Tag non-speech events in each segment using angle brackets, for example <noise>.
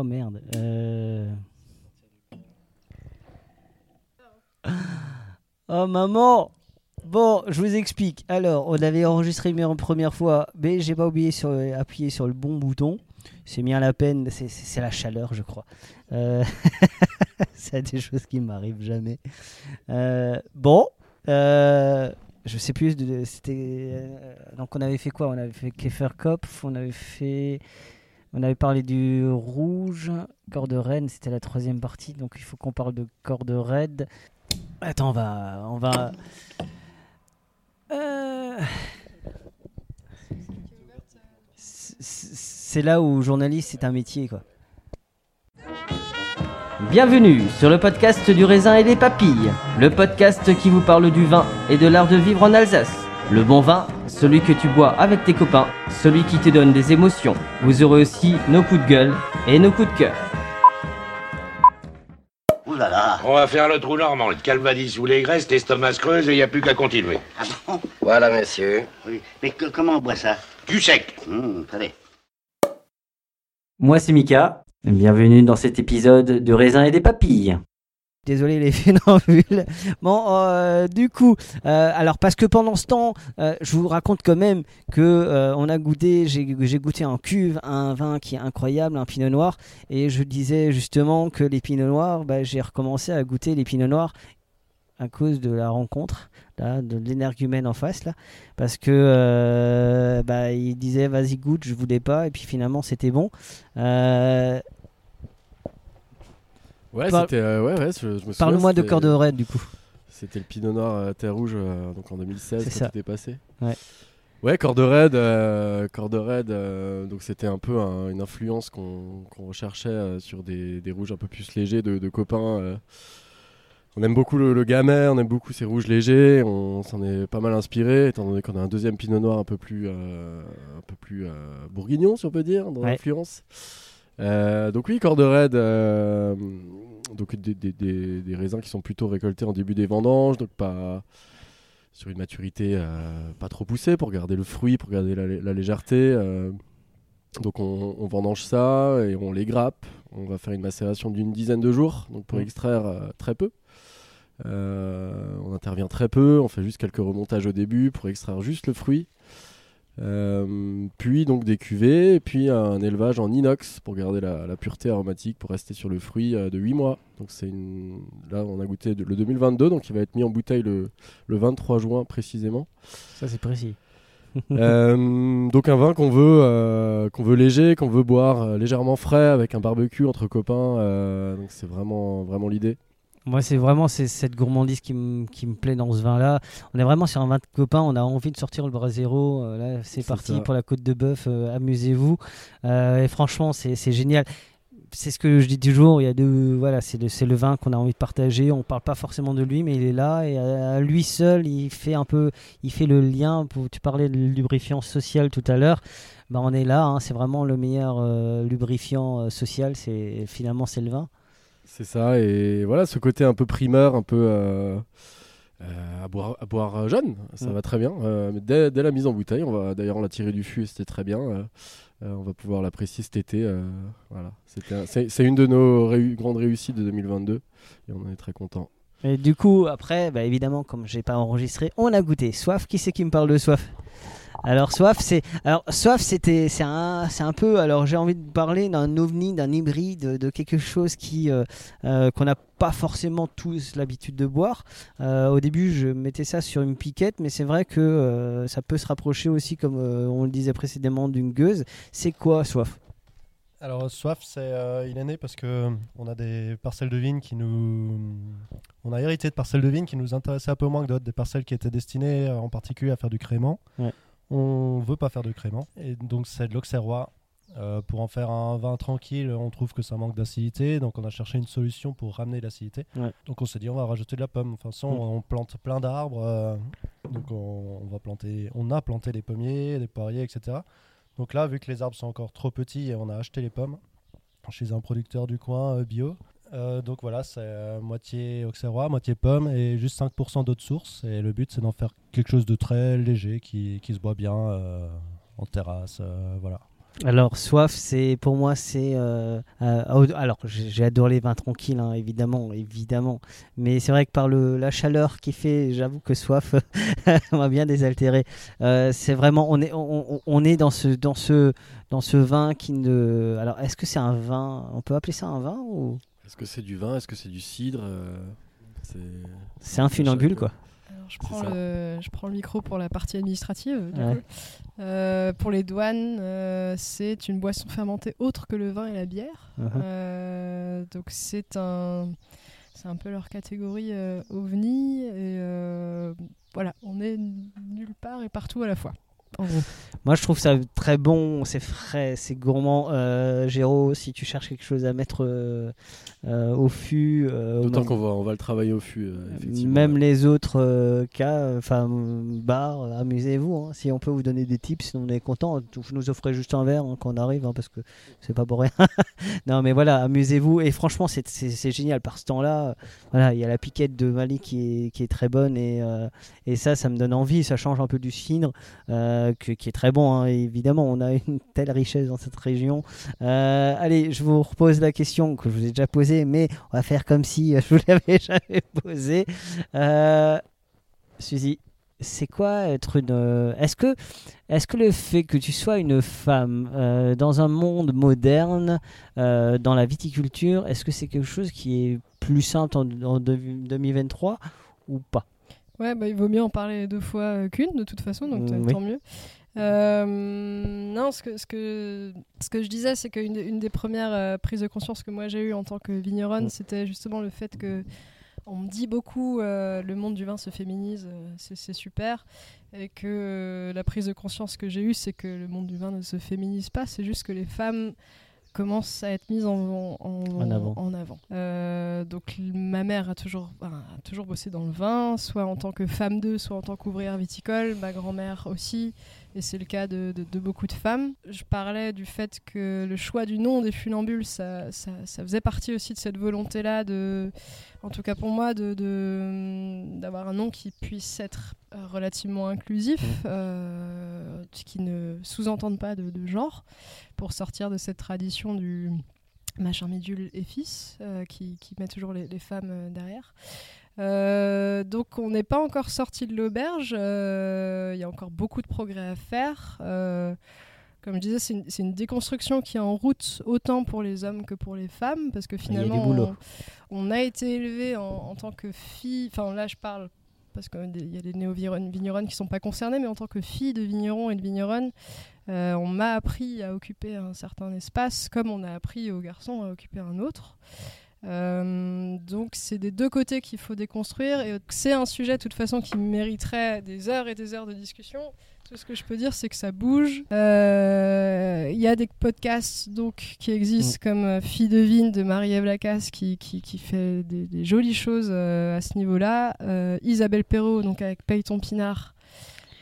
Oh merde. Euh... Oh maman Bon, je vous explique. Alors, on avait enregistré une première fois, mais j'ai pas oublié sur appuyer sur le bon bouton. C'est bien la peine, c'est- la chaleur, je crois. Euh... <laughs> c'est des choses qui m'arrivent jamais. Euh, Bon, je sais plus. donc on avait fait quoi? On avait fait Käferkopf, on avait fait, on avait parlé du rouge, corde raide. C'était la troisième partie, donc il faut qu'on parle de corde raide. Attends, on va, on va. Euh, c'est- là où journaliste c'est un métier quoi. Bienvenue sur le podcast du raisin et des papilles, le podcast qui vous parle du vin et de l'art de vivre en Alsace. Le bon vin, celui que tu bois avec tes copains, celui qui te donne des émotions. Vous aurez aussi nos coups de gueule et nos coups de cœur. Ouh là là On va faire le trou normand, le calvadis sous les graisses, l'estomac se creuse et il n'y a plus qu'à continuer. Ah bon? Voilà, monsieur. Oui. Mais que- comment on boit ça? Du sec. Hum, Allez. Moi c'est Mika, bienvenue dans cet épisode de raisin et des papilles. Désolé les <laughs> funambules. Bon, euh, du coup, euh, alors parce que pendant ce temps, euh, je vous raconte quand même que on a goûté, j'ai goûté en cuve un vin qui est incroyable, un pinot noir, et je disais justement que les pinots noirs, bah, j'ai recommencé à goûter les pinots à cause de la rencontre, là, de l'énergumène en face, là, parce que bah, il disait vas-y goûte, je voulais pas, et puis finalement c'était bon. Ouais, c'était. euh, ouais, ouais, je, je me souviens, Parle-moi de corde raide du coup. C'était le Pinot Noir euh, Terre Rouge, euh, donc en 2016, C'est quand ça. c'était passé. Ouais. Ouais, Corde Raide, euh, Corde euh, donc c'était un peu un- une influence qu'on recherchait euh, sur des, des rouges un peu plus légers de, de copains. On aime beaucoup le, le Gamay, on aime beaucoup ces rouges légers, on s'en est pas mal inspiré, étant donné qu'on a un deuxième Pinot Noir un peu plus, un peu plus bourguignon, si on peut dire, dans Ouais. l'influence. Euh, donc oui, Corde Raide, euh, donc des, des- des- des raisins qui sont plutôt récoltés en début des vendanges, donc pas sur une maturité euh, pas trop poussée pour garder le fruit, pour garder la, la légèreté. donc on, on vendange ça et on les grappe. On va faire une macération d'une dizaine de jours, donc pour Mhm. extraire très peu. On intervient très peu, on fait juste quelques remontages au début pour extraire juste le fruit. Euh, puis donc des cuvées, et puis un élevage en inox pour garder la, la pureté aromatique, pour rester sur le fruit euh, de 8 mois. Donc c'est une... Là on a goûté de- le 2022, donc il va être mis en bouteille le, le 23 juin précisément. Ça c'est précis. <laughs> Euh, donc un vin qu'on veut, qu'on veut léger, qu'on veut boire légèrement frais avec un barbecue entre copains. donc c'est vraiment, vraiment l'idée. Moi, c'est vraiment cette gourmandise qui, me- qui me plaît dans ce vin-là. On est vraiment sur un vin de copain. On a envie de sortir le Brasero. Euh, là, c'est parti ça. pour la côte de bœuf. euh, Amusez-vous. Euh, et franchement, c'est génial. C'est ce que je dis toujours. Il y a deux, voilà, c'est le, le vin qu'on a envie de partager. On parle pas forcément de lui, mais il est là et à, à lui seul, il fait un peu, il fait le lien. Pour, tu parlais de lubrifiant social tout à l'heure. Bah, on est là. hein, c'est vraiment le meilleur euh, lubrifiant social. C'est finalement c'est le vin. C'est ça, et voilà, ce côté un peu primeur, un peu euh, euh, à, boire, à boire jeune, ça Mm. va très bien. Euh, mais dès, dès la mise en bouteille, on va d'ailleurs on l'a tiré du fût et c'était très bien. euh, euh, on va pouvoir l'apprécier cet été. euh, voilà, c'est c'est une de nos réu- grandes réussites de 2022 et on en est très content. Et du coup, après, bah, évidemment, comme j'ai pas enregistré, on a goûté. Soif, qui c'est qui me parle de soif? Alors soif, c'est alors soif, c'était c'est un c'est un peu alors j'ai envie de parler d'un ovni, d'un hybride, de, quelque chose qui euh, euh, qu'on n'a pas forcément tous l'habitude de boire. Euh, au début, je mettais ça sur une piquette, mais c'est vrai que ça peut se rapprocher aussi, comme on le disait précédemment, d'une gueuse. C'est quoi soif? Alors soif, c'est il est né parce que on a des parcelles de vignes qui nous, on a hérité de parcelles de vignes qui nous intéressaient un peu moins que d'autres, des parcelles qui étaient destinées en particulier à faire du crément. Ouais. On veut pas faire de crément et donc c'est de l'auxerrois. Euh, pour en faire un vin tranquille, on trouve que ça manque d'acidité, donc on a cherché une solution pour ramener l'acidité. Ouais. Donc on s'est dit on va rajouter de la pomme. Enfin, ça, on, on plante plein d'arbres, euh, donc on, on va planter, on a planté des pommiers, des poiriers, etc. Donc là, vu que les arbres sont encore trop petits, on a acheté les pommes chez un producteur du coin euh, bio. Euh, donc voilà, c'est euh, moitié auxerrois, moitié pomme et juste 5% d'eau de source. Et le but, c'est d'en faire quelque chose de très léger qui, qui se boit bien euh, en terrasse. voilà. Alors, soif, c'est pour moi, c'est. alors, adoré les vins tranquilles, hein, évidemment, évidemment. Mais c'est vrai que par le, la chaleur qui fait, j'avoue que soif <laughs> m'a bien désaltéré. Euh, c'est vraiment, on est, on, on- on est dans ce, dans ce, dans ce vin qui ne. Alors, est-ce que c'est un vin On peut appeler ça un vin Est-ce que c'est du vin? Est-ce que c'est du cidre? Euh, c'est- c'est un funambule, quoi Alors, je, prends le, je prends le micro pour la partie administrative. du Ouais. coup. Euh, pour les douanes, euh, c'est une boisson fermentée autre que le vin et la bière. Euh, donc c'est un, c'est un peu leur catégorie euh, ovni. Et euh, voilà, on est nulle part et partout à la fois. Gros. Moi, je trouve ça très bon, c'est frais, c'est gourmand. Euh, Géraud, si tu cherches quelque chose à mettre euh, euh, au fût, euh, D'autant qu'on va, on va le travailler au fût, effectivement. Même les autres cas, enfin euh, amusez-vous. hein. Si on peut vous donner des tips, on est content. Vous nous offrez juste un verre hein, quand on arrive, hein, parce que c'est pas pour rien. <laughs> non, mais voilà, amusez-vous. Et franchement, c'est- génial. Par ce temps-là, voilà, il y a la piquette de Mali qui est, qui est très bonne et, et ça, ça me donne envie. Ça change un peu du cidre, qui est très bon. hein. Évidemment, on a <laughs> une telle richesse dans cette région. Euh, allez, je vous repose la question que je vous ai déjà posée, mais on va faire comme si euh, je vous <laughs> l'avais jamais posée. Euh, Suzy, c'est quoi être une. Est-ce que, est que le fait que tu sois une femme dans un monde moderne, dans la viticulture, est-ce que c'est quelque chose qui est plus simple en, en deux- 2023 ou pas? Ouais, bah, il vaut mieux en parler deux fois euh, qu'une, de toute façon, donc Mm, euh, oui. tant mieux. Euh, non, ce que, ce, que, ce que je disais, c'est qu'une des- une des premières euh, prises de conscience que moi j'ai eues en tant que vigneronne, Mm. c'était justement le fait que on me dit beaucoup euh, le monde du vin se féminise, c'est super, et que la prise de conscience que j'ai eue, c'est que le monde du vin ne se féminise pas, c'est juste que les femmes commencent à être mises en, en, En avant. en avant. Euh, donc ma mère a toujours, a toujours bossé dans le vin, soit en tant que femme d'eux, soit en tant qu'ouvrière viticole, ma grand-mère aussi, et c'est le cas de, de- de beaucoup de femmes. Je parlais du fait que le choix du nom des funambules, ça, ça, ça faisait partie aussi de cette volonté-là, de, en tout cas pour moi, de- d'avoir un nom qui puisse être euh, relativement inclusif, euh, qui ne sous-entende pas de, de genre, pour sortir de cette tradition du machin midule et fils, euh, qui, qui met toujours les, les femmes euh, derrière. Euh, donc on n'est pas encore sorti de l'auberge, euh, il y a encore beaucoup de progrès à faire. Euh, comme je disais, c'est une, déconstruction qui est en route autant pour les hommes que pour les femmes, parce que finalement, on, on a été élevé en, en tant que fille, enfin là je parle parce qu'il y a des néo-vigneronnes qui ne sont pas concernés, mais en tant que fille de vigneron et de vigneronne, euh, on m'a appris à occuper un certain espace, comme on a appris aux garçons à occuper un autre. Euh, donc c'est des deux côtés qu'il faut déconstruire et c'est un sujet de toute façon qui mériterait des heures et des heures de discussion. Tout ce que je peux dire, c'est que ça bouge. Euh, Il y a des podcasts donc qui existent Mm. comme euh, Fille de Vigne de Marie-Ève Lacasse qui, qui, qui fait des, des jolies choses euh, à ce niveau-là. Isabelle Perrault, donc avec Peyton Pinard.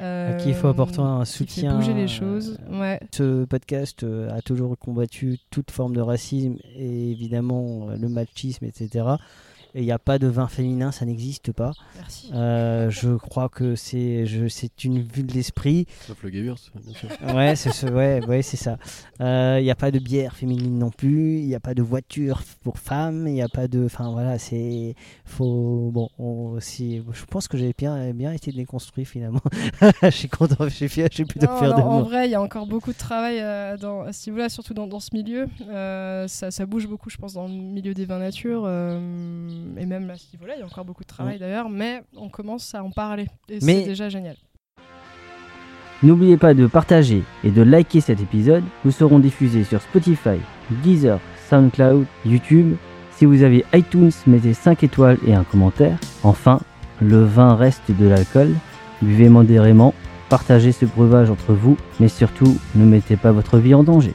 À qui il faut apporter un qui fait soutien. bouger les choses. Ouais. Ce podcast euh, a toujours combattu toute forme de racisme et évidemment euh, le machisme, etc. Et il n'y a pas de vin féminin, ça n'existe pas. Merci. Euh, je crois que c'est je- c'est une vue de l'esprit. Sauf le Gewürz, bien sûr. Ouais, c'est ce- ouais, ouais, c'est ça. Euh, Il n'y a pas de bière féminine non plus. Il n'y a pas de voiture pour femmes. Il n'y a pas de. Enfin voilà, c'est. Faut. Bon, on- si, je pense que j'ai bien, bien été déconstruit finalement. <laughs> je suis content, j'ai fait- j'ai plutôt Non, faire non, de en moi. vrai, il y a encore beaucoup de travail euh, dans, à ce niveau-là, surtout dans, dans ce milieu. Euh, ça, ça bouge beaucoup, je pense, dans le milieu des vins nature. Euh, et même à ce niveau-là, il y a encore beaucoup de travail d'ailleurs, mais on commence à en parler. Et Mais- c'est déjà génial. N'oubliez pas de partager et de liker cet épisode. Nous serons diffusés sur Spotify, Deezer, SoundCloud, YouTube. Si vous avez iTunes, mettez 5 étoiles et un commentaire. Enfin, le vin reste de l'alcool. Buvez modérément, partagez ce breuvage entre vous, mais surtout, ne mettez pas votre vie en danger.